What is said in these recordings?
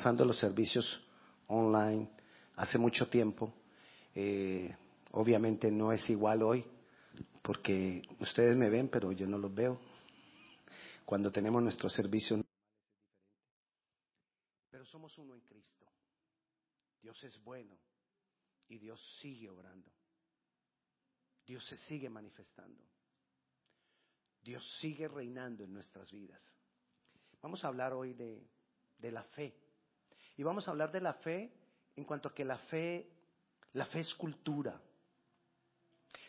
pasando los servicios online hace mucho tiempo. Eh, obviamente no es igual hoy, porque ustedes me ven, pero yo no los veo. Cuando tenemos nuestro servicio. Pero somos uno en Cristo. Dios es bueno y Dios sigue obrando. Dios se sigue manifestando. Dios sigue reinando en nuestras vidas. Vamos a hablar hoy de la fe. Y vamos a hablar de la fe en cuanto a que la fe, la fe es cultura.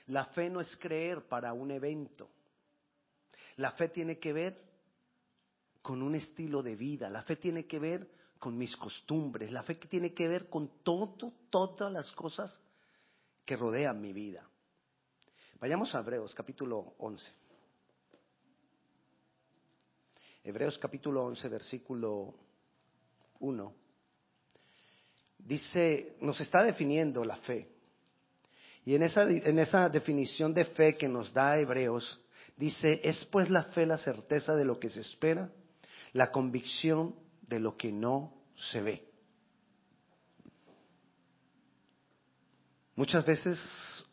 La fe no es creer para un evento. La fe tiene que ver con un estilo de vida. La fe tiene que ver con mis costumbres. La fe tiene que ver con todo, todas las cosas que rodean mi vida. Vayamos a Hebreos capítulo 11. Hebreos capítulo 11, versículo 1. Dice, nos está definiendo la fe. Y en esa, en esa definición de fe que nos da Hebreos, dice, es pues la fe la certeza de lo que se espera, la convicción de lo que no se ve. Muchas veces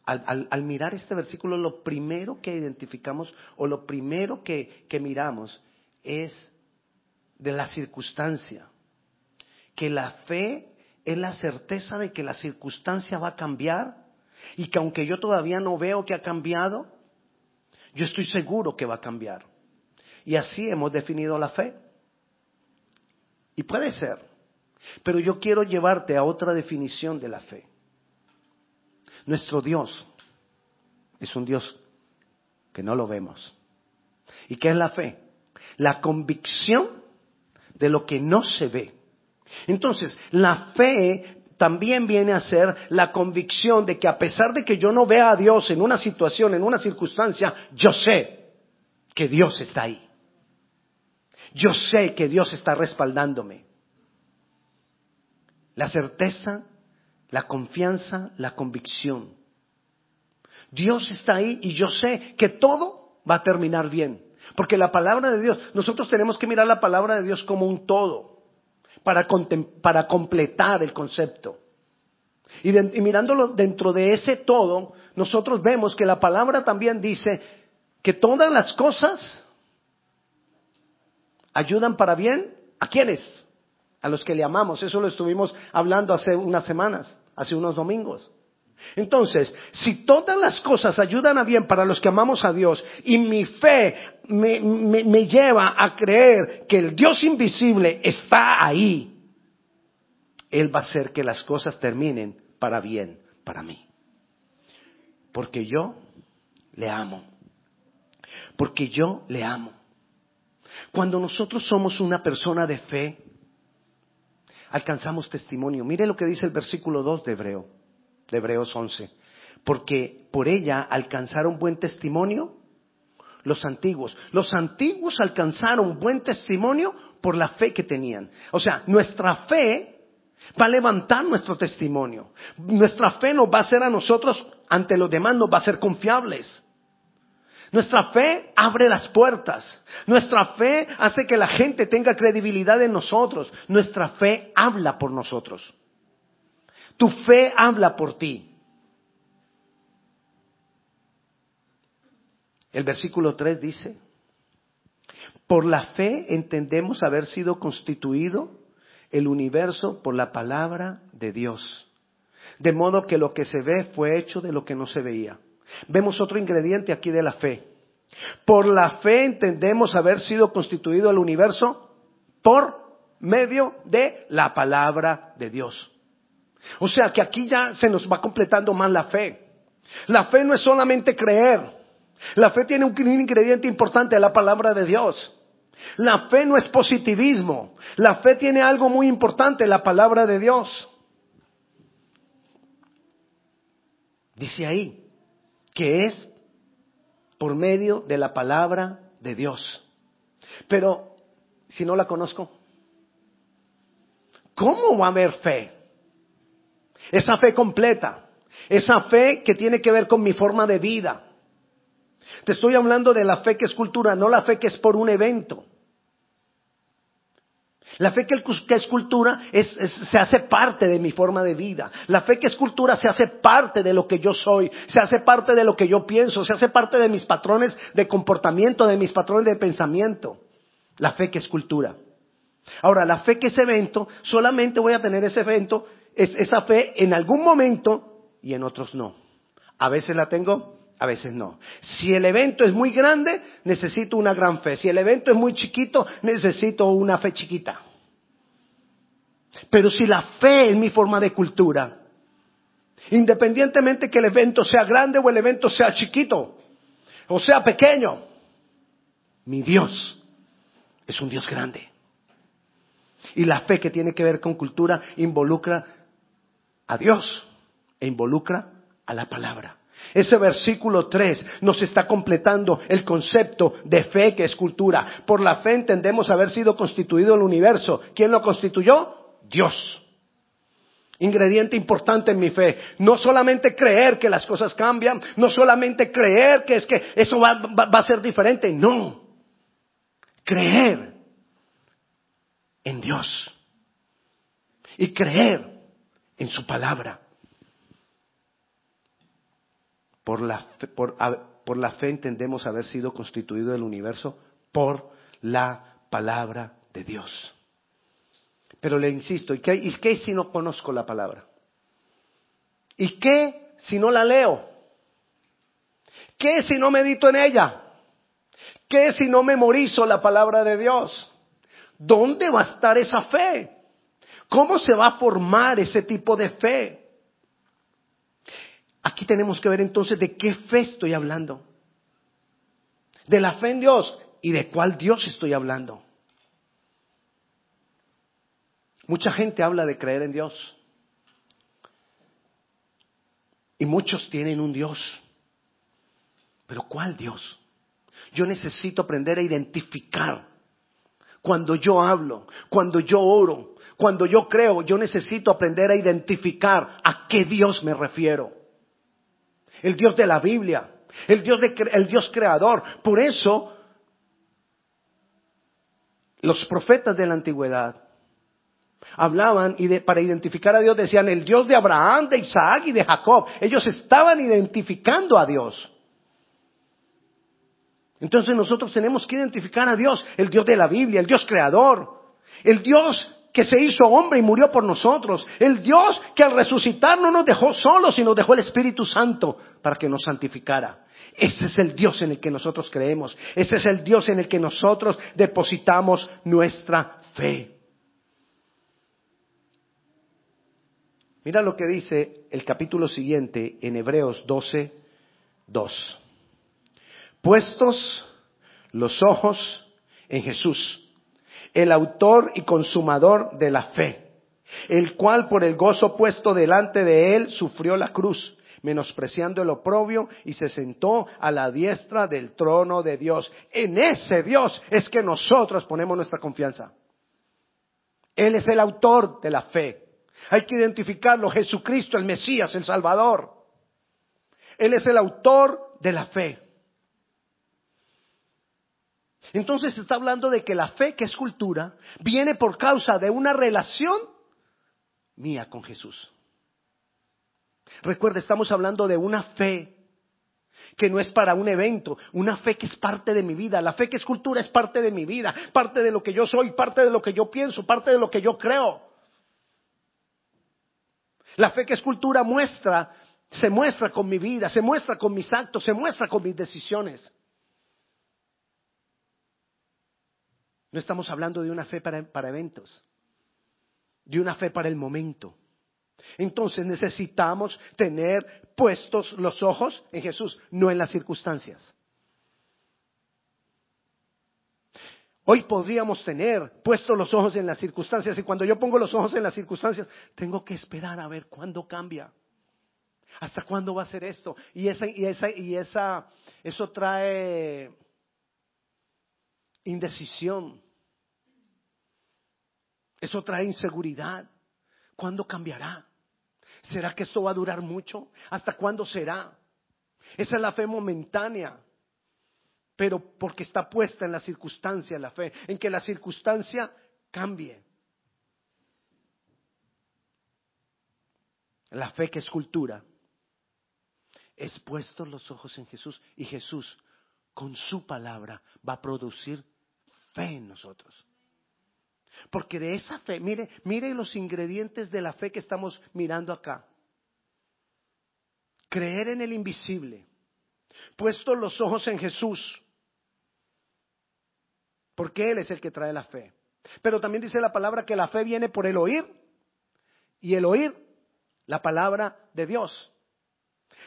al, mirar este versículo, lo primero que identificamos o lo primero que, que miramos es de la circunstancia. Que la fe es la certeza de que la circunstancia va a cambiar y que aunque yo todavía no veo que ha cambiado, yo estoy seguro que va a cambiar. Y así hemos definido la fe. Y puede ser, pero yo quiero llevarte a otra definición de la fe. Nuestro Dios es un Dios que no lo vemos. ¿Y qué es la fe? La convicción de lo que no se ve. Entonces, la fe también viene a ser la convicción de que a pesar de que yo no vea a Dios en una situación, en una circunstancia, yo sé que Dios está ahí. Yo sé que Dios está respaldándome. La certeza, la confianza, la convicción. Dios está ahí y yo sé que todo va a terminar bien. Porque la palabra de Dios, nosotros tenemos que mirar la palabra de Dios como un todo para, para completar el concepto. Y, y mirándolo dentro de ese todo, nosotros vemos que la palabra también dice que todas las cosas ayudan para bien. ¿A quiénes? A los que le amamos. Eso lo estuvimos hablando hace unas semanas, hace unos domingos. Entonces, si todas las cosas ayudan a bien para los que amamos a Dios y mi fe me, lleva a creer que el Dios invisible está ahí, Él va a hacer que las cosas terminen para bien para mí. Porque yo le amo. Porque yo le amo. Cuando nosotros somos una persona de fe, alcanzamos testimonio. Mire lo que dice el versículo 2 de Hebreo de Hebreos 11. Porque por ella alcanzaron buen testimonio los antiguos. Los antiguos alcanzaron buen testimonio por la fe que tenían. O sea, nuestra fe va a levantar nuestro testimonio. Nuestra fe nos va a hacer a nosotros, ante los demás, nos va a ser confiables. Nuestra fe abre las puertas. Nuestra fe hace que la gente tenga credibilidad en nosotros. Nuestra fe habla por nosotros. Tu fe habla por ti. El versículo 3 dice, por la fe entendemos haber sido constituido el universo por la palabra de Dios. De modo que lo que se ve fue hecho de lo que no se veía. Vemos otro ingrediente aquí de la fe. Por la fe entendemos haber sido constituido el universo por medio de la palabra de Dios. O sea que aquí ya se nos va completando más la fe. La fe no es solamente creer. La fe tiene un ingrediente importante, la palabra de Dios. La fe no es positivismo. La fe tiene algo muy importante, la palabra de Dios. Dice ahí que es por medio de la palabra de Dios. Pero si no la conozco, ¿cómo va a haber fe? Esa fe completa. Esa fe que tiene que ver con mi forma de vida. Te estoy hablando de la fe que es cultura, no la fe que es por un evento. La fe que, es cultura se hace parte de mi forma de vida. La fe que es cultura se hace parte de lo que yo soy, se hace parte de lo que yo pienso, se hace parte de mis patrones de comportamiento, de mis patrones de pensamiento. La fe que es cultura. Ahora, la fe que es evento, solamente voy a tener ese evento, es esa fe en algún momento y en otros no. A veces la tengo, a veces no. Si el evento es muy grande, necesito una gran fe. Si el evento es muy chiquito, necesito una fe chiquita. Pero si la fe es mi forma de cultura, independientemente que el evento sea grande o el evento sea chiquito, o sea pequeño, mi Dios es un Dios grande. Y la fe que tiene que ver con cultura involucra a Dios e involucra a la palabra. Ese versículo 3 nos está completando el concepto de fe que es cultura. Por la fe entendemos haber sido constituido el universo. ¿Quién lo constituyó? Dios. Ingrediente importante en mi fe. No solamente creer que las cosas cambian, no solamente creer que es que eso va, a ser diferente, no. Creer en Dios y creer en su palabra. Por la, fe, por, la fe entendemos haber sido constituido el universo por la palabra de Dios. Pero le insisto, ¿y qué, ¿y qué si no conozco la palabra? ¿Y qué si no la leo? ¿Qué si no medito en ella? ¿Qué si no memorizo la palabra de Dios? ¿Dónde va a estar esa fe? ¿Cómo se va a formar ese tipo de fe? Aquí tenemos que ver entonces de qué fe estoy hablando. De la fe en Dios y de cuál Dios estoy hablando. Mucha gente habla de creer en Dios. Y muchos tienen un Dios. Pero ¿cuál Dios? Yo necesito aprender a identificar. Cuando yo hablo, cuando yo oro, cuando yo creo, yo necesito aprender a identificar a qué Dios me refiero. El Dios de la Biblia, el Dios, de, el Dios creador. Por eso, los profetas de la antigüedad hablaban y para identificar a Dios decían el Dios de Abraham, de Isaac y de Jacob. Ellos estaban identificando a Dios. Entonces nosotros tenemos que identificar a Dios, el Dios de la Biblia, el Dios creador, el Dios que se hizo hombre y murió por nosotros, el Dios que al resucitar no nos dejó solos, sino dejó el Espíritu Santo para que nos santificara. Ese es el Dios en el que nosotros creemos, ese es el Dios en el que nosotros depositamos nuestra fe. Mira lo que dice el capítulo siguiente en Hebreos 12, 2. Puestos los ojos en Jesús, el autor y consumador de la fe, el cual por el gozo puesto delante de él sufrió la cruz, menospreciando el oprobio y se sentó a la diestra del trono de Dios. En ese Dios es que nosotros ponemos nuestra confianza. Él es el autor de la fe. Hay que identificarlo, Jesucristo, el Mesías, el Salvador. Él es el autor de la fe. Entonces está hablando de que la fe, que es cultura, viene por causa de una relación mía con Jesús. Recuerda, estamos hablando de una fe que no es para un evento, una fe que es parte de mi vida. La fe que es cultura es parte de mi vida, parte de lo que yo soy, parte de lo que yo pienso, parte de lo que yo creo. La fe que es cultura muestra, se muestra con mi vida, se muestra con mis actos, se muestra con mis decisiones. No estamos hablando de una fe para, para eventos, de una fe para el momento. Entonces necesitamos tener puestos los ojos en Jesús, no en las circunstancias. Hoy podríamos tener puestos los ojos en las circunstancias y cuando yo pongo los ojos en las circunstancias, tengo que esperar a ver cuándo cambia. ¿Hasta cuándo va a ser esto? Y esa y esa y esa eso trae indecisión. Eso trae inseguridad. ¿Cuándo cambiará? ¿Será que esto va a durar mucho? ¿Hasta cuándo será? Esa es la fe momentánea, pero porque está puesta en la circunstancia, la fe, en que la circunstancia cambie. La fe que es cultura. Es puesto los ojos en Jesús y Jesús con su palabra va a producir fe en nosotros. Porque de esa fe, mire, mire los ingredientes de la fe que estamos mirando acá. Creer en el invisible, puesto los ojos en Jesús, porque Él es el que trae la fe. Pero también dice la palabra que la fe viene por el oír y el oír la palabra de Dios.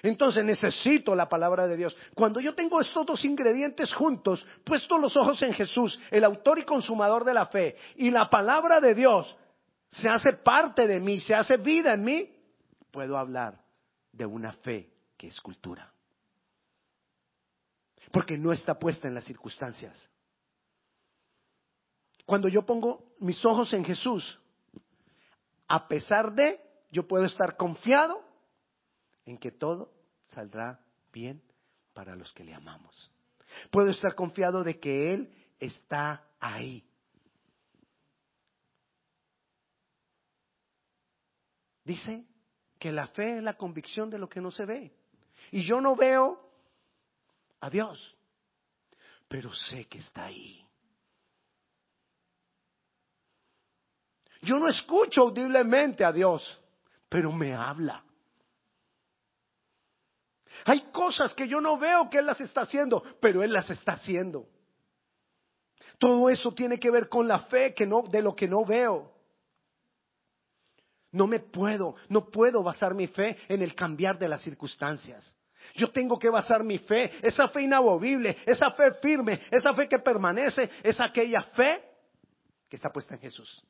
Entonces necesito la palabra de Dios. Cuando yo tengo estos dos ingredientes juntos, puesto los ojos en Jesús, el autor y consumador de la fe, y la palabra de Dios se hace parte de mí, se hace vida en mí, puedo hablar de una fe que es cultura. Porque no está puesta en las circunstancias. Cuando yo pongo mis ojos en Jesús, a pesar de, yo puedo estar confiado en que todo saldrá bien para los que le amamos. Puedo estar confiado de que Él está ahí. Dice que la fe es la convicción de lo que no se ve. Y yo no veo a Dios, pero sé que está ahí. Yo no escucho audiblemente a Dios, pero me habla. Hay cosas que yo no veo que Él las está haciendo, pero Él las está haciendo. Todo eso tiene que ver con la fe de lo que no veo. No me puedo, no puedo basar mi fe en el cambiar de las circunstancias. Yo tengo que basar mi fe, esa fe inamovible, esa fe firme, esa fe que permanece, es aquella fe que está puesta en Jesús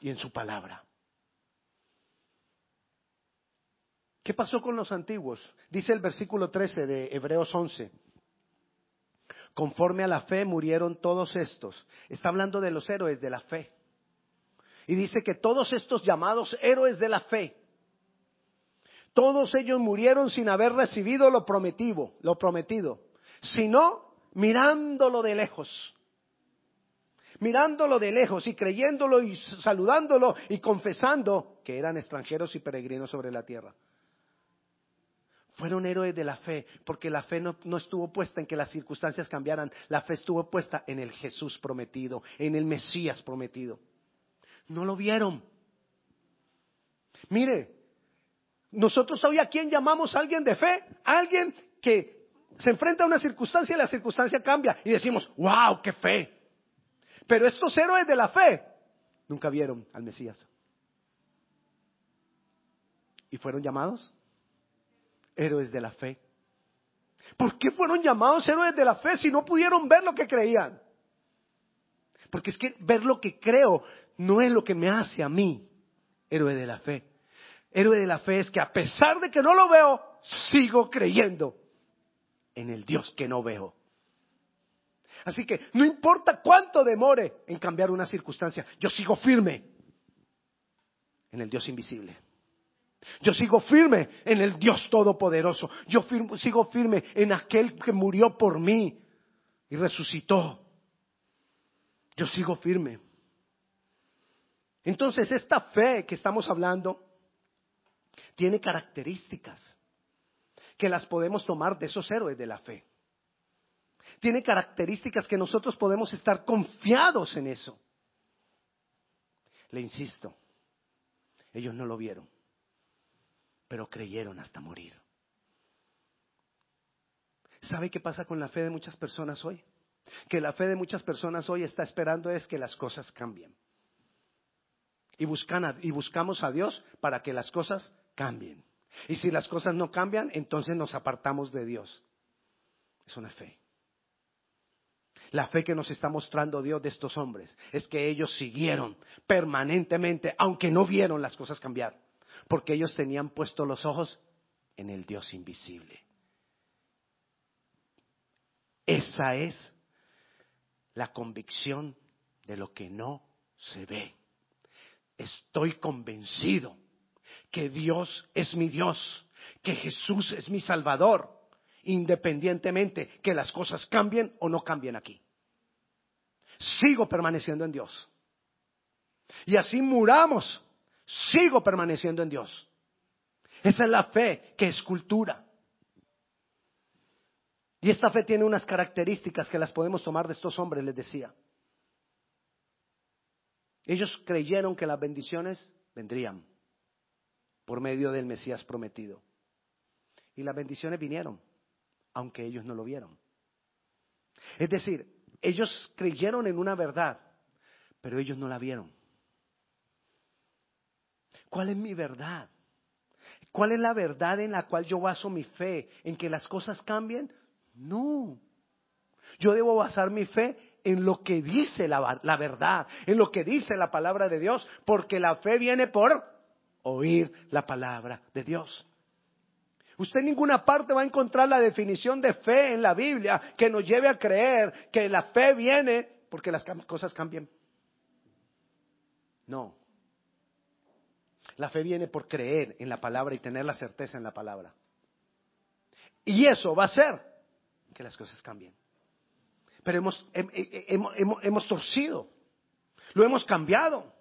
y en su palabra. ¿Qué pasó con los antiguos? Dice el versículo 13 de Hebreos 11. Conforme a la fe murieron todos estos. Está hablando de los héroes de la fe. Y dice que todos estos llamados héroes de la fe, todos ellos murieron sin haber recibido lo prometido, lo prometido, sino mirándolo de lejos. Mirándolo de lejos y creyéndolo y saludándolo y confesando que eran extranjeros y peregrinos sobre la tierra. Fueron héroes de la fe, porque la fe no, estuvo puesta en que las circunstancias cambiaran, la fe estuvo puesta en el Jesús prometido, en el Mesías prometido. No lo vieron. Mire, nosotros hoy a quién llamamos a alguien de fe, alguien que se enfrenta a una circunstancia y la circunstancia cambia y decimos, wow, qué fe. Pero estos héroes de la fe nunca vieron al Mesías. ¿Y fueron llamados? Héroes de la fe. ¿Por qué fueron llamados héroes de la fe si no pudieron ver lo que creían? Porque es que ver lo que creo no es lo que me hace a mí héroe de la fe. Héroe de la fe es que a pesar de que no lo veo, sigo creyendo en el Dios que no veo. Así que no importa cuánto demore en cambiar una circunstancia, yo sigo firme en el Dios invisible. Yo sigo firme en el Dios Todopoderoso. Yo sigo firme en aquel que murió por mí y resucitó. Yo sigo firme. Entonces, esta fe que estamos hablando tiene características que las podemos tomar de esos héroes de la fe. Tiene características que nosotros podemos estar confiados en eso. Le insisto, ellos no lo vieron pero creyeron hasta morir. ¿Sabe qué pasa con la fe de muchas personas hoy? Que la fe de muchas personas hoy está esperando es que las cosas cambien. Y, buscan y buscamos a Dios para que las cosas cambien. Y si las cosas no cambian, entonces nos apartamos de Dios. Es una fe. La fe que nos está mostrando Dios de estos hombres es que ellos siguieron permanentemente, aunque no vieron las cosas cambiar porque ellos tenían puestos los ojos en el Dios invisible. Esa es la convicción de lo que no se ve. Estoy convencido que Dios es mi Dios, que Jesús es mi Salvador, independientemente que las cosas cambien o no cambien aquí. Sigo permaneciendo en Dios. Y así muramos sigo permaneciendo en Dios. Esa es la fe que es cultura. Y esta fe tiene unas características que las podemos tomar de estos hombres, les decía. Ellos creyeron que las bendiciones vendrían por medio del Mesías prometido. Y las bendiciones vinieron, aunque ellos no lo vieron. Es decir, ellos creyeron en una verdad, pero ellos no la vieron. ¿Cuál es mi verdad? ¿Cuál es la verdad en la cual yo baso mi fe? ¿En que las cosas cambien? No. Yo debo basar mi fe en lo que dice la, verdad, en lo que dice la palabra de Dios, porque la fe viene por oír la palabra de Dios. Usted en ninguna parte va a encontrar la definición de fe en la Biblia que nos lleve a creer que la fe viene porque las cosas cambian. No. La fe viene por creer en la palabra y tener la certeza en la palabra. Y eso va a hacer que las cosas cambien. Pero hemos, hemos, hemos, hemos torcido, lo hemos cambiado.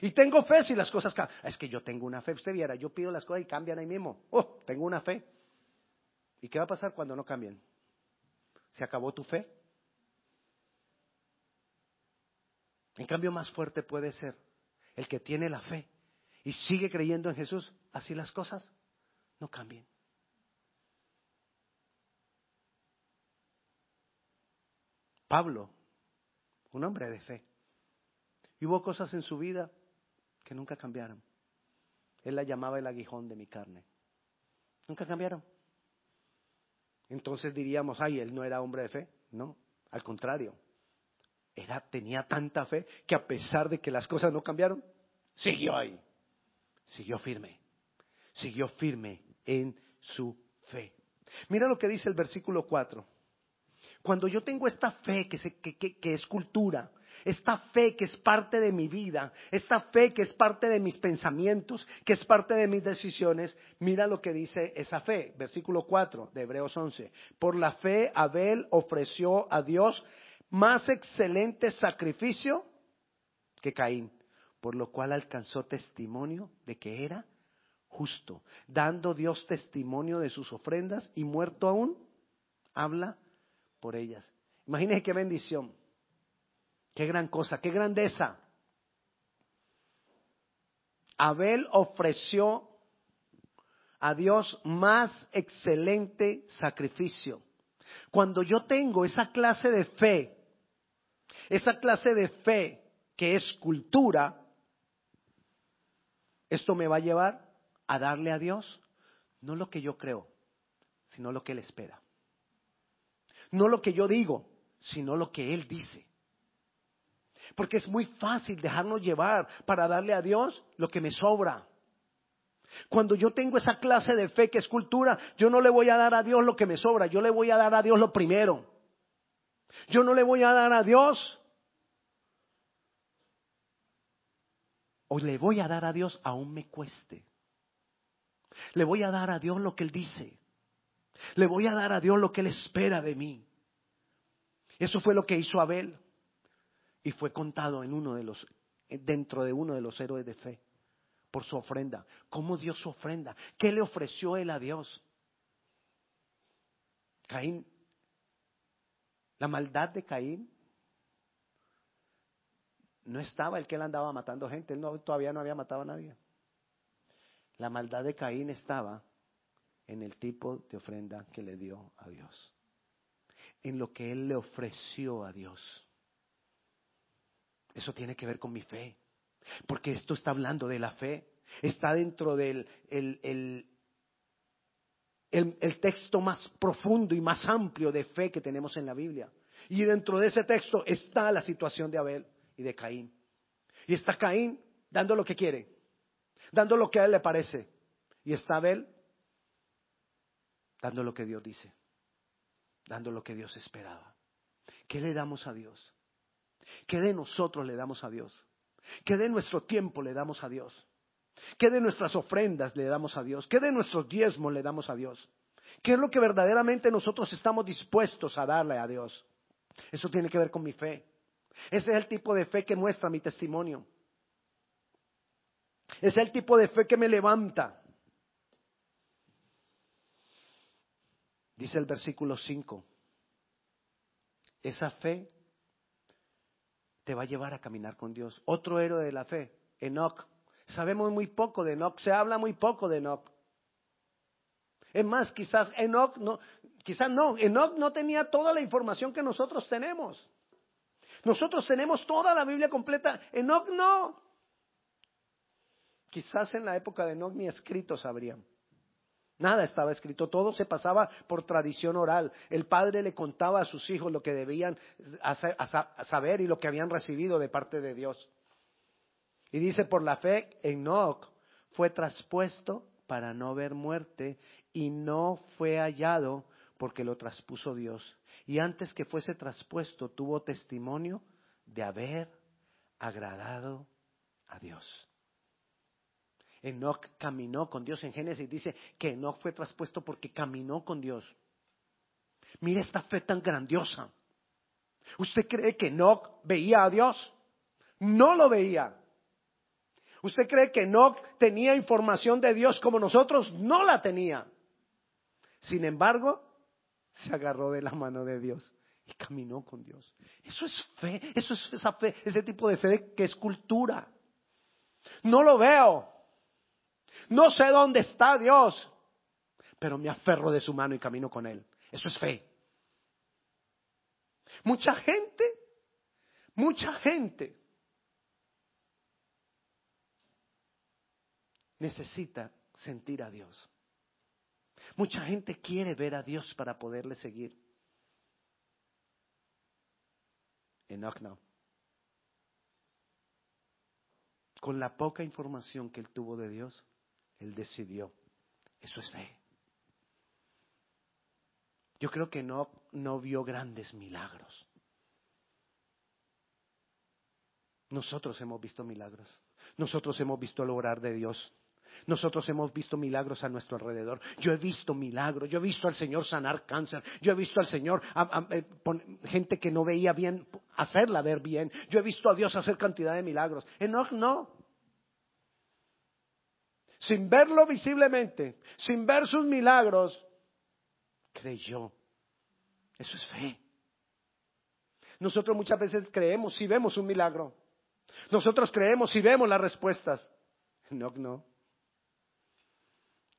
Y tengo fe si las cosas cambian. Es que yo tengo una fe. Usted viera, yo pido las cosas y cambian ahí mismo. Oh, tengo una fe. ¿Y qué va a pasar cuando no cambien? ¿Se acabó tu fe? En cambio, más fuerte puede ser el que tiene la fe y sigue creyendo en Jesús. Así las cosas no cambien. Pablo, un hombre de fe. Y hubo cosas en su vida que nunca cambiaron. Él la llamaba el aguijón de mi carne. Nunca cambiaron. Entonces diríamos, ay, él no era hombre de fe. No, al contrario. Era, tenía tanta fe que a pesar de que las cosas no cambiaron, siguió ahí. Siguió firme. Siguió firme en su fe. Mira lo que dice el versículo 4. Cuando yo tengo esta fe que, se, es cultura, esta fe que es parte de mi vida, esta fe que es parte de mis pensamientos, que es parte de mis decisiones, mira lo que dice esa fe, versículo 4 de Hebreos 11. Por la fe Abel ofreció a Dios más excelente sacrificio que Caín, por lo cual alcanzó testimonio de que era justo, dando Dios testimonio de sus ofrendas y muerto aún, habla por ellas. Imagínense qué bendición. Qué gran cosa, qué grandeza. Abel ofreció a Dios más excelente sacrificio. Cuando yo tengo esa clase de fe, esa clase de fe que es cultura, esto me va a llevar a darle a Dios no lo que yo creo, sino lo que Él espera. No lo que yo digo, sino lo que Él dice. Porque es muy fácil dejarnos llevar para darle a Dios lo que me sobra. Cuando yo tengo esa clase de fe que es cultura, yo no le voy a dar a Dios lo que me sobra, yo le voy a dar a Dios lo primero. Yo no le voy a dar a Dios o le voy a dar a Dios aún me cueste. Le voy a dar a Dios lo que Él dice. Le voy a dar a Dios lo que Él espera de mí. Eso fue lo que hizo Abel y fue contado en uno de los dentro de uno de los héroes de fe por su ofrenda. ¿Cómo dio su ofrenda? ¿Qué le ofreció él a Dios? Caín, la maldad de Caín no estaba el que él andaba matando gente, él no, todavía no había matado a nadie. La maldad de Caín estaba en el tipo de ofrenda que le dio a Dios, en lo que él le ofreció a Dios. Eso tiene que ver con mi fe. Porque esto está hablando de la fe. Está dentro del el, el, el, texto más profundo y más amplio de fe que tenemos en la Biblia. Y dentro de ese texto está la situación de Abel y de Caín. Y está Caín dando lo que quiere, dando lo que a él le parece. Y está Abel dando lo que Dios dice, dando lo que Dios esperaba. ¿Qué le damos a Dios? ¿Qué de nosotros le damos a Dios? ¿Qué de nuestro tiempo le damos a Dios? ¿Qué de nuestras ofrendas le damos a Dios? ¿Qué de nuestros diezmos le damos a Dios? ¿Qué es lo que verdaderamente nosotros estamos dispuestos a darle a Dios? Eso tiene que ver con mi fe. Ese es el tipo de fe que muestra mi testimonio. Ese es el tipo de fe que me levanta. Dice el versículo 5, esa fe te va a llevar a caminar con Dios. Otro héroe de la fe, Enoch. Sabemos muy poco de Enoch, se habla muy poco de Enoch. Es más, quizás Enoch no, quizás no, Enoch no tenía toda la información que nosotros tenemos. Nosotros tenemos toda la Biblia completa, Enoch no. Quizás en la época de Enoch ni escritos habrían. Nada estaba escrito, todo se pasaba por tradición oral. El padre le contaba a sus hijos lo que debían saber y lo que habían recibido de parte de Dios. Y dice, por la fe, Enoch fue traspuesto para no ver muerte y no fue hallado porque lo traspuso Dios. Y antes que fuese traspuesto tuvo testimonio de haber agradado a Dios. Enoch caminó con Dios. En Génesis dice que Enoch fue traspuesto porque caminó con Dios. Mire esta fe tan grandiosa. ¿Usted cree que Enoch veía a Dios? No lo veía. ¿Usted cree que Enoch tenía información de Dios como nosotros? No la tenía. Sin embargo, se agarró de la mano de Dios y caminó con Dios. Eso es fe, eso es esa fe, ese tipo de fe que es cultura. No lo veo, no sé dónde está Dios, pero me aferro de su mano y camino con Él. Eso es fe. Mucha gente, mucha gente necesita sentir a Dios. Mucha gente quiere ver a Dios para poderle seguir. Enoch no. Con la poca información que él tuvo de Dios, él decidió. Eso es fe. Yo creo que no, no vio grandes milagros. Nosotros hemos visto milagros. Nosotros hemos visto el obrar de Dios. Nosotros hemos visto milagros a nuestro alrededor. Yo he visto milagros. Yo he visto al Señor sanar cáncer. Yo he visto al Señor eh, gente que no veía bien, hacerla ver bien. Yo he visto a Dios hacer cantidad de milagros. Enoch no sin verlo visiblemente, sin ver sus milagros, creyó. Eso es fe. Nosotros muchas veces creemos si vemos un milagro. Nosotros creemos si vemos las respuestas. No, no.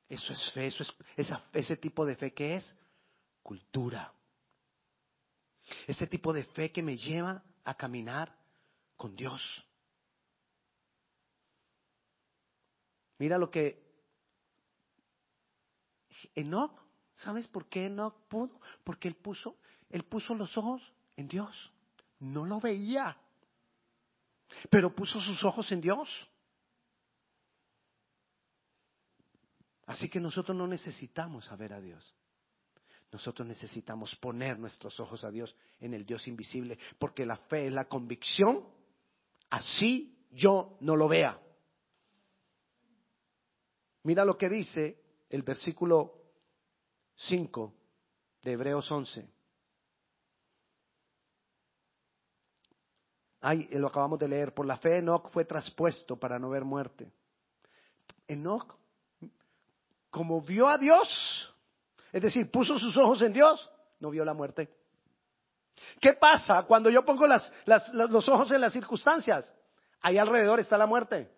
Eso es fe, eso es ese tipo de fe que es cultura. Ese tipo de fe que me lleva a caminar con Dios. Mira lo que Enoch, ¿sabes por qué Enoch pudo? Porque él puso, él puso los ojos en Dios. No lo veía, pero puso sus ojos en Dios. Así que nosotros no necesitamos saber a Dios. Nosotros necesitamos poner nuestros ojos a Dios en el Dios invisible, porque la fe es la convicción, así yo no lo vea. Mira lo que dice el versículo 5 de Hebreos 11. Ahí lo acabamos de leer. Por la fe Enoch fue traspuesto para no ver muerte. Enoch, como vio a Dios, es decir, puso sus ojos en Dios, no vio la muerte. ¿Qué pasa cuando yo pongo los ojos en las circunstancias? Ahí alrededor está la muerte.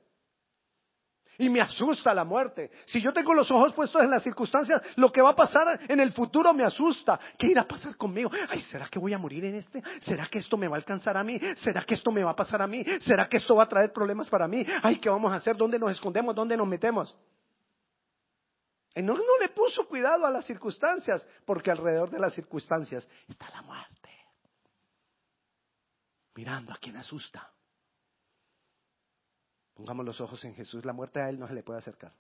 Y me asusta la muerte. Si yo tengo los ojos puestos en las circunstancias, lo que va a pasar en el futuro me asusta. ¿Qué irá a pasar conmigo? Ay, ¿será que voy a morir en este? ¿Será que esto me va a alcanzar a mí? ¿Será que esto me va a pasar a mí? ¿Será que esto va a traer problemas para mí? Ay, ¿qué vamos a hacer? ¿Dónde nos escondemos? ¿Dónde nos metemos? No le puso cuidado a las circunstancias, porque alrededor de las circunstancias está la muerte. Mirando a quien asusta. Pongamos los ojos en Jesús. La muerte a Él no se le puede acercar.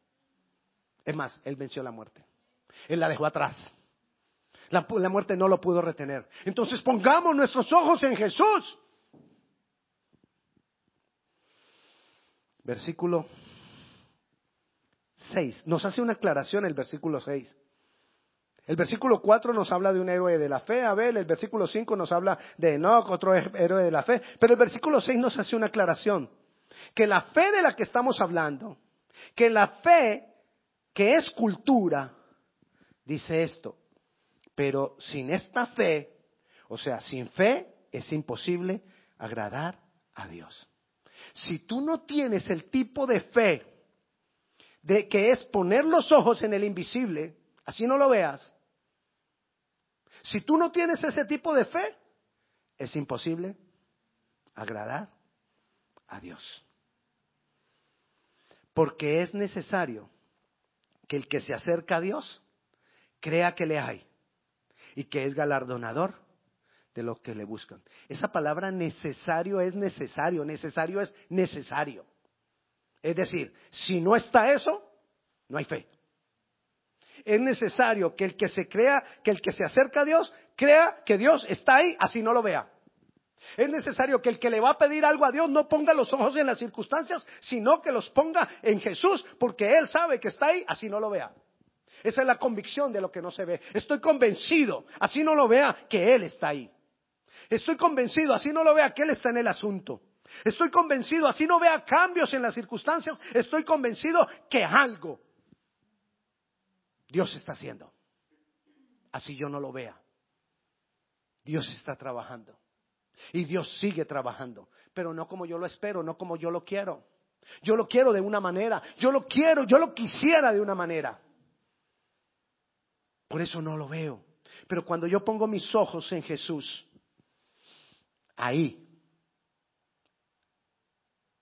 Es más, Él venció la muerte. Él la dejó atrás. La, la muerte no lo pudo retener. Entonces pongamos nuestros ojos en Jesús. Versículo 6. Nos hace una aclaración el versículo 6. El versículo 4 nos habla de un héroe de la fe, Abel. El versículo 5 nos habla de Enoch, otro héroe de la fe. Pero el versículo 6 nos hace una aclaración que la fe de la que estamos hablando, que la fe que es cultura, dice esto, Pero sin esta fe, o sea, sin fe es imposible agradar a Dios. Si tú no tienes el tipo de fe de que es poner los ojos en el invisible, así no lo veas. Si tú no tienes ese tipo de fe, es imposible agradar a Dios. Porque es necesario que el que se acerca a Dios crea que le hay y que es galardonador de los que le buscan. Esa palabra necesario es necesario, necesario es necesario. Es decir, si no está eso, no hay fe. Es necesario que el que se crea, que el que se acerca a Dios, crea que Dios está ahí, así no lo vea. Es necesario que el que le va a pedir algo a Dios no ponga los ojos en las circunstancias, sino que los ponga en Jesús, porque Él sabe que está ahí, así no lo vea. Esa es la convicción de lo que no se ve. Estoy convencido, así no lo vea, que Él está ahí. Estoy convencido, así no lo vea, que Él está en el asunto. Estoy convencido, así no vea cambios en las circunstancias, estoy convencido que algo Dios está haciendo. Así yo no lo vea. Dios está trabajando. Y Dios sigue trabajando, pero no como yo lo espero, no como yo lo quiero. Yo lo quiero de una manera, yo lo quiero, yo lo quisiera de una manera. Por eso no lo veo. Pero cuando yo pongo mis ojos en Jesús, ahí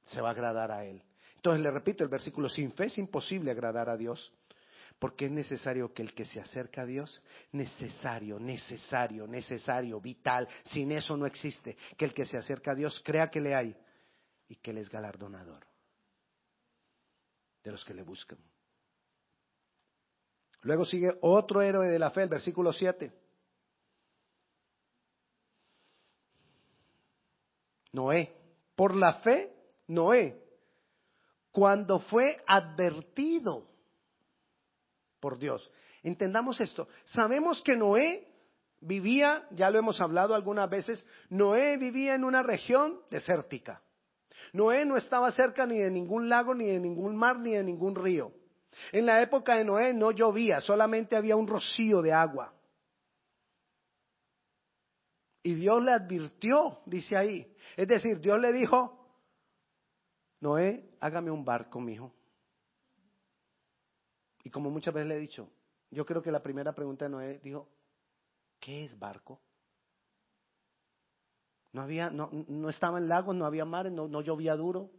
se va a agradar a Él. Entonces le repito el versículo, sin fe es imposible agradar a Dios. Porque es necesario que el que se acerca a Dios, necesario, necesario, necesario, vital, sin eso no existe, que el que se acerca a Dios crea que le hay y que Él es galardonador de los que le buscan. Luego sigue otro héroe de la fe, el versículo 7. Noé. Por la fe, Noé, cuando fue advertido por Dios. Entendamos esto. Sabemos que Noé vivía, ya lo hemos hablado algunas veces, Noé vivía en una región desértica. Noé no estaba cerca ni de ningún lago, ni de ningún mar, ni de ningún río. En la época de Noé no llovía, solamente había un rocío de agua. Y Dios le advirtió, dice ahí. Es decir, Dios le dijo, Noé, hágame un barco, mijo. Y como muchas veces le he dicho, yo creo que la primera pregunta de Noé dijo, ¿qué es barco? No había, no, no estaba en lagos, no había mares, no, no llovía duro.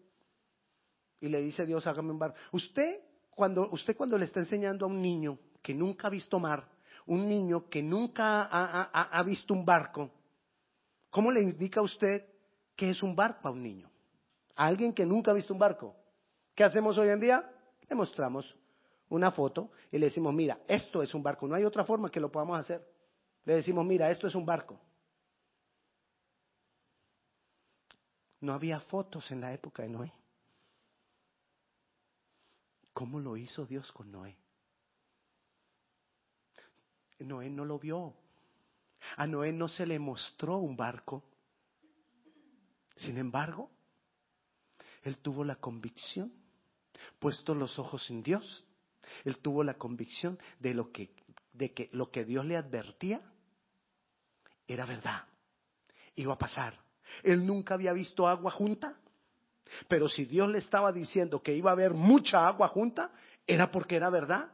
Y le dice Dios, hágame un barco. Usted cuando, usted cuando le está enseñando a un niño que nunca ha visto mar, un niño que nunca ha, ha visto un barco, ¿cómo le indica a usted qué es un barco a un niño? A alguien que nunca ha visto un barco. ¿Qué hacemos hoy en día? Le mostramos una foto y le decimos, mira, esto es un barco. No hay otra forma que lo podamos hacer. Le decimos, mira, esto es un barco. No había fotos en la época de Noé. ¿Cómo lo hizo Dios con Noé? Noé no lo vio. A Noé no se le mostró un barco. Sin embargo, él tuvo la convicción, puesto los ojos en Dios, él tuvo la convicción de lo que, de que lo que Dios le advertía era verdad. Iba a pasar. Él nunca había visto agua junta, pero si Dios le estaba diciendo que iba a haber mucha agua junta, era porque era verdad.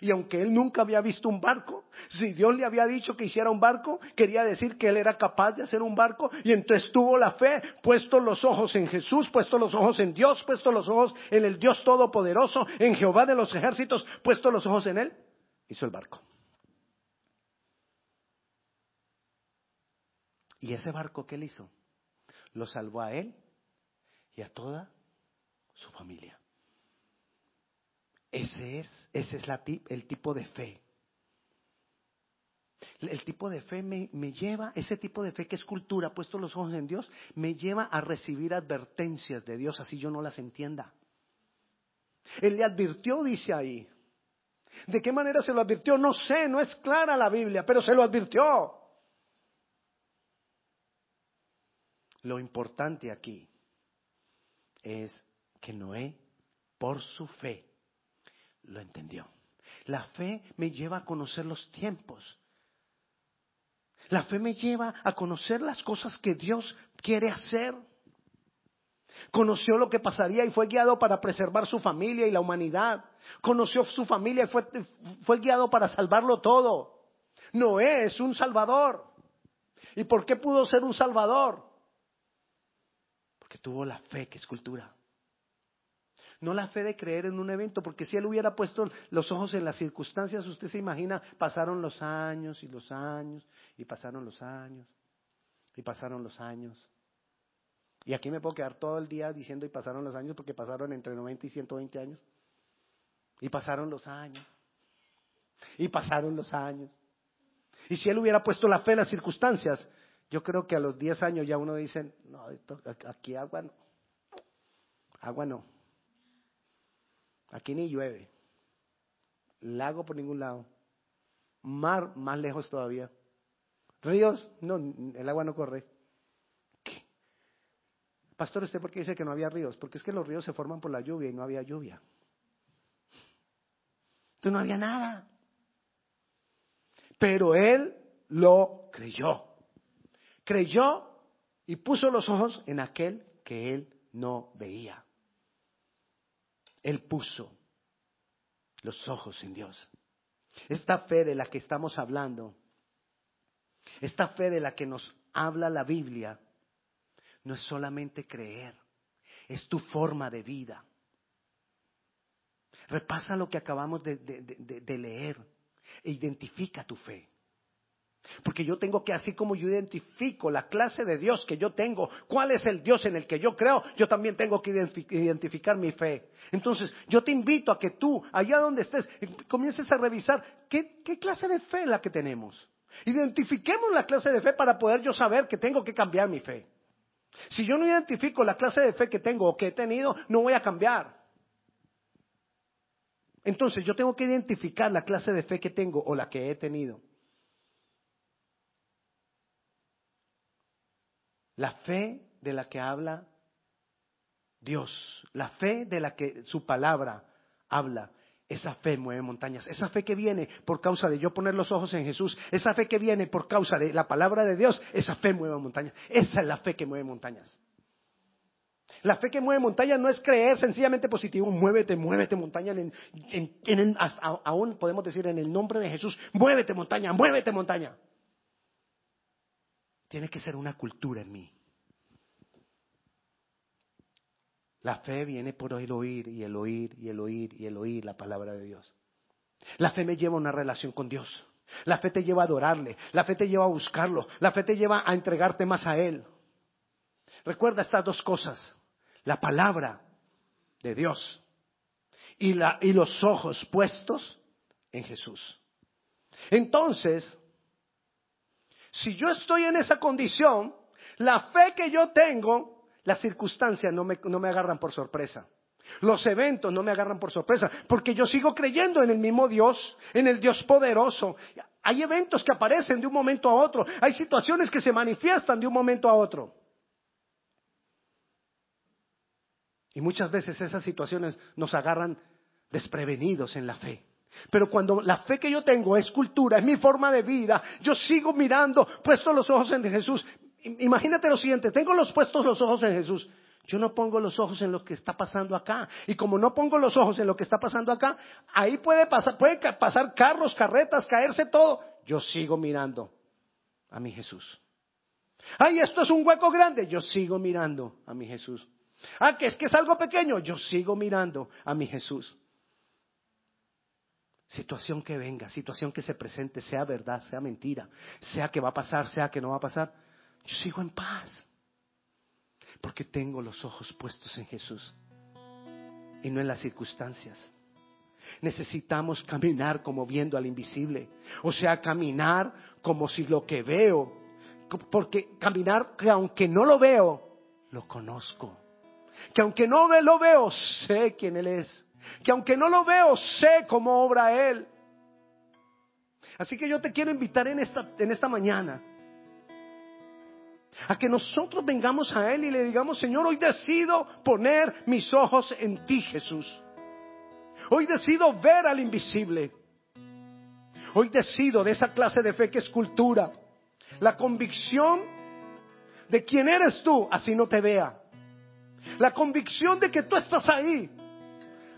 Y aunque él nunca había visto un barco, si Dios le había dicho que hiciera un barco, quería decir que él era capaz de hacer un barco y entonces tuvo la fe, puesto los ojos en Jesús, puesto los ojos en Dios, puesto los ojos en el Dios Todopoderoso, en Jehová de los ejércitos, puesto los ojos en él, hizo el barco. Y ese barco que él hizo, lo salvó a él y a toda su familia. Ese es, ese es el tipo de fe. El tipo de fe me, me, lleva, ese tipo de fe que es cultura, puesto los ojos en Dios, me lleva a recibir advertencias de Dios, así yo no las entienda. Él le advirtió, dice ahí. ¿De qué manera se lo advirtió? No sé, no es clara la Biblia, pero se lo advirtió. Lo importante aquí es que Noé, por su fe, lo entendió. La fe me lleva a conocer los tiempos. La fe me lleva a conocer las cosas que Dios quiere hacer. Conoció lo que pasaría y fue guiado para preservar su familia y la humanidad. Conoció su familia y fue, fue guiado para salvarlo todo. Noé es un salvador. ¿Y por qué pudo ser un salvador? Porque tuvo la fe que es cultura. No la fe de creer en un evento, porque si él hubiera puesto los ojos en las circunstancias, usted se imagina, pasaron los años y los años, y pasaron los años, y pasaron los años. Y aquí me puedo quedar todo el día diciendo y pasaron los años, porque pasaron entre 90 y 120 años. Y pasaron los años. Y pasaron los años. Y si él hubiera puesto la fe en las circunstancias, yo creo que a los 10 años ya uno dice, no, aquí agua no. Agua no. Aquí ni llueve. Lago por ningún lado. Mar más lejos todavía. Ríos, no, el agua no corre. ¿Qué? Pastor, ¿usted por qué dice que no había ríos? Porque es que los ríos se forman por la lluvia y no había lluvia. Entonces no había nada. Pero él lo creyó. Creyó y puso los ojos en aquel que él no veía. Él puso los ojos en Dios. Esta fe de la que estamos hablando, esta fe de la que nos habla la Biblia, no es solamente creer, es tu forma de vida. Repasa lo que acabamos de, de leer e identifica tu fe. Porque yo tengo que, así como yo identifico la clase de Dios que yo tengo, cuál es el Dios en el que yo creo, yo también tengo que identificar mi fe. Entonces, yo te invito a que tú, allá donde estés, comiences a revisar qué, clase de fe es la que tenemos. Identifiquemos la clase de fe para poder yo saber que tengo que cambiar mi fe. Si yo no identifico la clase de fe que tengo o que he tenido, no voy a cambiar. Entonces yo tengo que identificar la clase de fe que tengo o la que he tenido. La fe de la que habla Dios, la fe de la que su palabra habla, esa fe mueve montañas, esa fe que viene por causa de yo poner los ojos en Jesús, esa fe que viene por causa de la palabra de Dios, esa fe mueve montañas, esa es la fe que mueve montañas. La fe que mueve montañas no es creer sencillamente positivo, muévete, muévete montaña, en, aún podemos decir en el nombre de Jesús, muévete montaña, muévete montaña. Tiene que ser una cultura en mí. La fe viene por el oír y el oír y el oír y el oír la palabra de Dios. La fe me lleva a una relación con Dios. La fe te lleva a adorarle. La fe te lleva a buscarlo. La fe te lleva a entregarte más a Él. Recuerda estas dos cosas. La palabra de Dios y, y los ojos puestos en Jesús. Entonces, si yo estoy en esa condición, la fe que yo tengo, las circunstancias no me, no me agarran por sorpresa. Los eventos no me agarran por sorpresa, porque yo sigo creyendo en el mismo Dios, en el Dios poderoso. Hay eventos que aparecen de un momento a otro, hay situaciones que se manifiestan de un momento a otro. Y muchas veces esas situaciones nos agarran desprevenidos en la fe. Pero cuando la fe que yo tengo es cultura, es mi forma de vida, yo sigo mirando, puesto los ojos en Jesús. Imagínate lo siguiente, tengo los puestos los ojos en Jesús. Yo no pongo los ojos en lo que está pasando acá. Y como no pongo los ojos en lo que está pasando acá, ahí puede pasar, puede pasar carros, carretas, caerse todo. Yo sigo mirando a mi Jesús. Ay, esto es un hueco grande. Yo sigo mirando a mi Jesús. Ah, que es que es algo pequeño. Yo sigo mirando a mi Jesús. Situación que venga, situación que se presente, sea verdad, sea mentira, sea que va a pasar, sea que no va a pasar, yo sigo en paz. Porque tengo los ojos puestos en Jesús y no en las circunstancias. Necesitamos caminar como viendo al invisible. O sea, caminar como si lo que veo, porque caminar que aunque no lo veo, lo conozco. Que aunque no lo veo, sé quién Él es que aunque no lo veo, sé cómo obra Él. Así que yo te quiero invitar en esta, en esta mañana a que nosotros vengamos a Él y le digamos, Señor, hoy decido poner mis ojos en ti, Jesús. Hoy decido ver al invisible. Hoy decido de esa clase de fe que es cultura, La convicción de quién eres tú, así no te vea. La convicción de que tú estás ahí,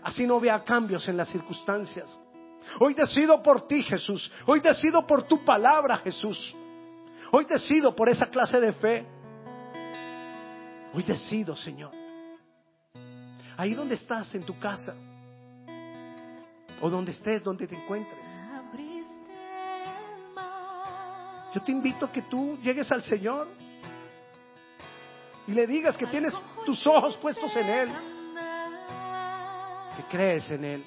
así no vea cambios en las circunstancias. Hoy decido por ti, Jesús. Hoy decido por tu palabra, Jesús. Hoy decido por esa clase de fe. Hoy decido, Señor. Ahí donde estás, en tu casa, o donde estés, donde te encuentres. Yo te invito a que tú llegues al Señor y le digas que tienes tus ojos puestos en Él, que crees en Él.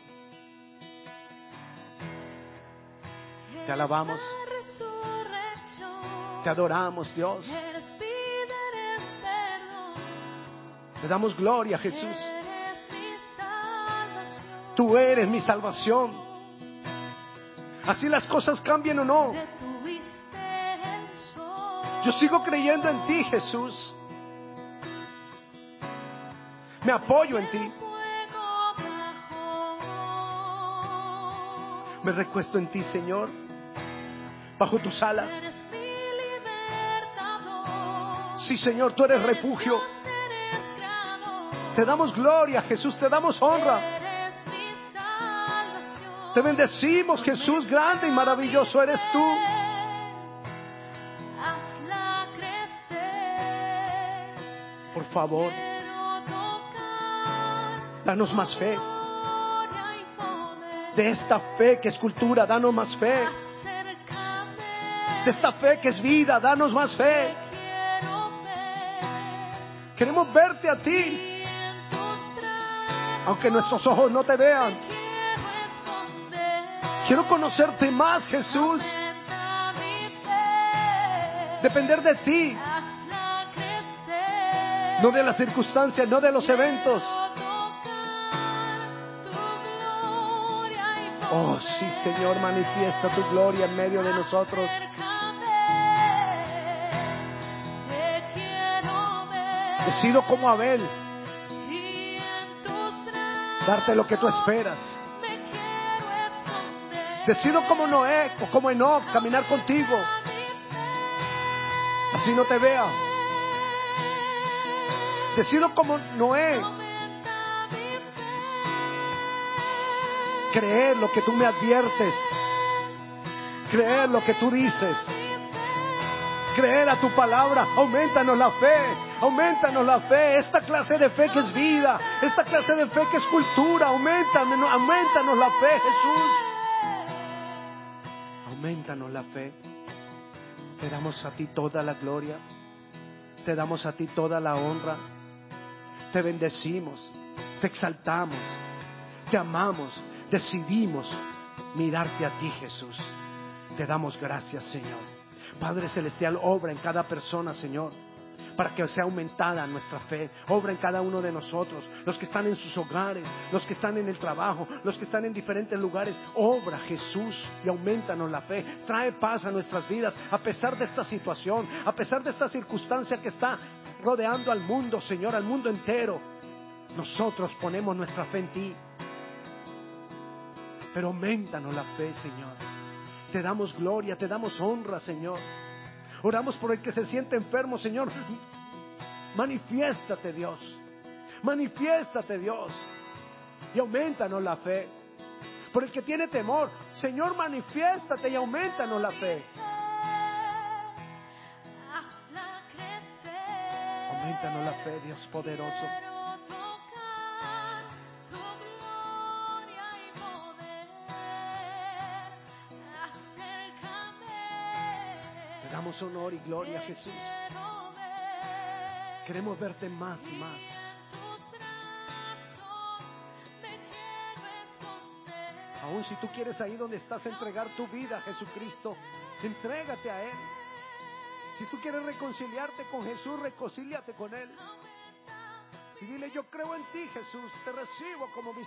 Te alabamos, te adoramos, Dios. Te damos gloria, Jesús. Tú eres mi salvación. Así las cosas cambien o no. Yo sigo creyendo en ti, Jesús. Me apoyo en ti. Me recuesto en ti, Señor, bajo tus alas. Sí, Señor, tú eres refugio. Te damos gloria, Jesús, te damos honra. Te bendecimos, Jesús, grande y maravilloso eres tú. Por favor, danos más fe. De esta fe que es cultura, danos más fe. De esta fe que es vida, danos más fe. Queremos verte a ti, aunque nuestros ojos no te vean. Quiero conocerte más, Jesús. Depender de ti, no de las circunstancias, no de los eventos. Oh, sí, Señor, manifiesta tu gloria en medio de nosotros. Decido como Abel darte lo que tú esperas. Decido como Noé o como Enoch caminar contigo. Así no te vea. Decido como Noé creer lo que tú me adviertes, creer lo que tú dices, creer a tu palabra, aumentanos la fe, aumentanos la fe, esta clase de fe que es vida, esta clase de fe que es cultura, aumentanos, aumentanos la fe, Jesús. Aumentanos la fe. Te damos a ti toda la gloria, te damos a ti toda la honra, te bendecimos, te exaltamos, te amamos, decidimos mirarte a ti, Jesús. Te damos gracias, Señor. Padre Celestial, obra en cada persona, Señor, para que sea aumentada nuestra fe. Obra en cada uno de nosotros, los que están en sus hogares, los que están en el trabajo, los que están en diferentes lugares. Obra, Jesús, y aumentanos la fe. Trae paz a nuestras vidas, a pesar de esta situación, a pesar de esta circunstancia que está rodeando al mundo, Señor, al mundo entero. Nosotros ponemos nuestra fe en ti. Pero aumentanos la fe, Señor. Te damos gloria, te damos honra, Señor. Oramos por el que se siente enfermo, Señor. Manifiéstate, Dios. Manifiéstate, Dios. Y aumentanos la fe. Por el que tiene temor, Señor, manifiéstate y aumentanos la fe. Aumentanos la fe, Dios poderoso. Damos honor y gloria, Jesús. Queremos verte más y más. Aún si tú quieres ahí donde estás entregar tu vida a Jesucristo, entrégate a Él. Si tú quieres reconciliarte con Jesús, reconcíliate con Él. Y dile, yo creo en ti, Jesús, te recibo como mi